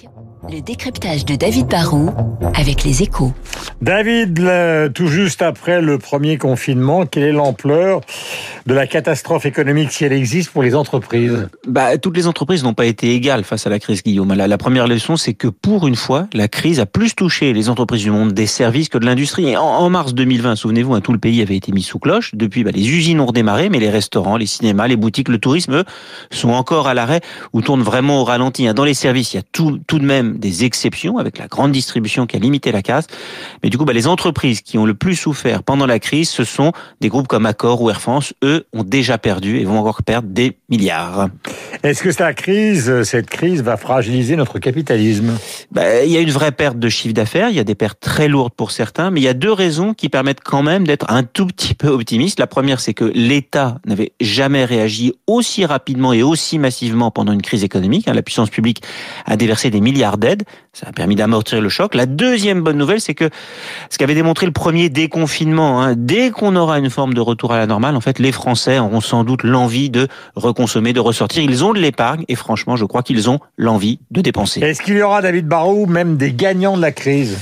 Classique, le décryptage de David Barrault avec les échos. David, tout juste après le premier confinement, quelle est l'ampleur de la catastrophe économique si elle existe pour les entreprises? Bah, toutes les entreprises n'ont pas été égales face à la crise, Guillaume. La, la première leçon, c'est que pour une fois, la crise a plus touché les entreprises du monde des services que de l'industrie. En mars 2020, souvenez-vous, hein, tout le pays avait été mis sous cloche. Depuis, bah, les usines ont redémarré, mais les restaurants, les cinémas, les boutiques, le tourisme, eux, sont encore à l'arrêt ou tournent vraiment au ralenti. hein. Dans les services, il y a tout, tout de même des exceptions avec la grande distribution qui a limité la casse. Mais du coup, bah, les entreprises qui ont le plus souffert pendant la crise, ce sont des groupes comme Accor ou Air France. Eux ont déjà perdu et vont encore perdre des milliards. Est-ce que cette crise va fragiliser notre capitalisme? Bah, il y a une vraie perte de chiffre d'affaires, il y a des pertes très lourdes pour certains, mais il y a deux raisons qui permettent quand même d'être un tout petit peu optimiste. La première, c'est que l'État n'avait jamais réagi aussi rapidement et aussi massivement pendant une crise économique. hein. La puissance publique a déversé des milliards d'aides, ça a permis d'amortir le choc. La deuxième bonne nouvelle, c'est que ce qu'avait démontré le premier déconfinement, hein, dès qu'on aura une forme de retour à la normale, en fait, les Français auront sans doute l'envie de reconsommer, de ressortir. Ont de l'épargne et franchement, je crois qu'ils ont l'envie de dépenser. Est-ce qu'il y aura, David Barrault, même des gagnants de la crise?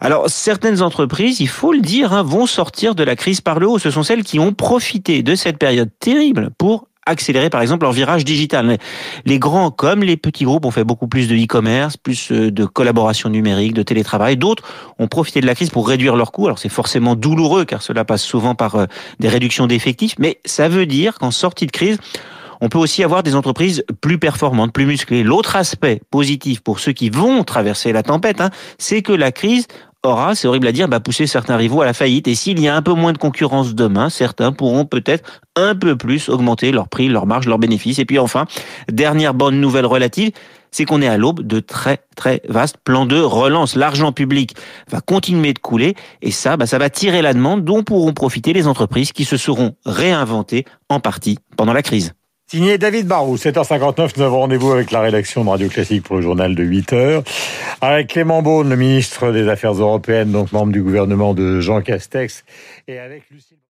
Alors, certaines entreprises, il faut le dire, hein, vont sortir de la crise par le haut. Ce sont celles qui ont profité de cette période terrible pour accélérer, par exemple, leur virage digital. Les- Les grands comme les petits groupes ont fait beaucoup plus de e-commerce, plus euh, de collaboration numérique, de télétravail. D'autres ont profité de la crise pour réduire leurs coûts. Alors, c'est forcément douloureux car cela passe souvent par euh, des réductions d'effectifs, mais ça veut dire qu'en sortie de crise, on peut aussi avoir des entreprises plus performantes, plus musclées. L'autre aspect positif pour ceux qui vont traverser la tempête, hein, c'est que la crise aura, c'est horrible à dire, bah, poussé certains rivaux à la faillite. Et s'il y a un peu moins de concurrence demain, certains pourront peut-être un peu plus augmenter leur prix, leur marge, leurs bénéfices. Et puis enfin, dernière bonne nouvelle relative, c'est qu'on est à l'aube de très très vastes plans de relance. L'argent public va continuer de couler et ça, bah, ça va tirer la demande dont pourront profiter les entreprises qui se seront réinventées en partie pendant la crise. Signé David Barrault, 7h59, nous avons rendez-vous avec la rédaction de Radio Classique pour le journal de 8h. Avec Clément Beaune, le ministre des Affaires européennes, donc membre du gouvernement de Jean Castex, et avec Lucille...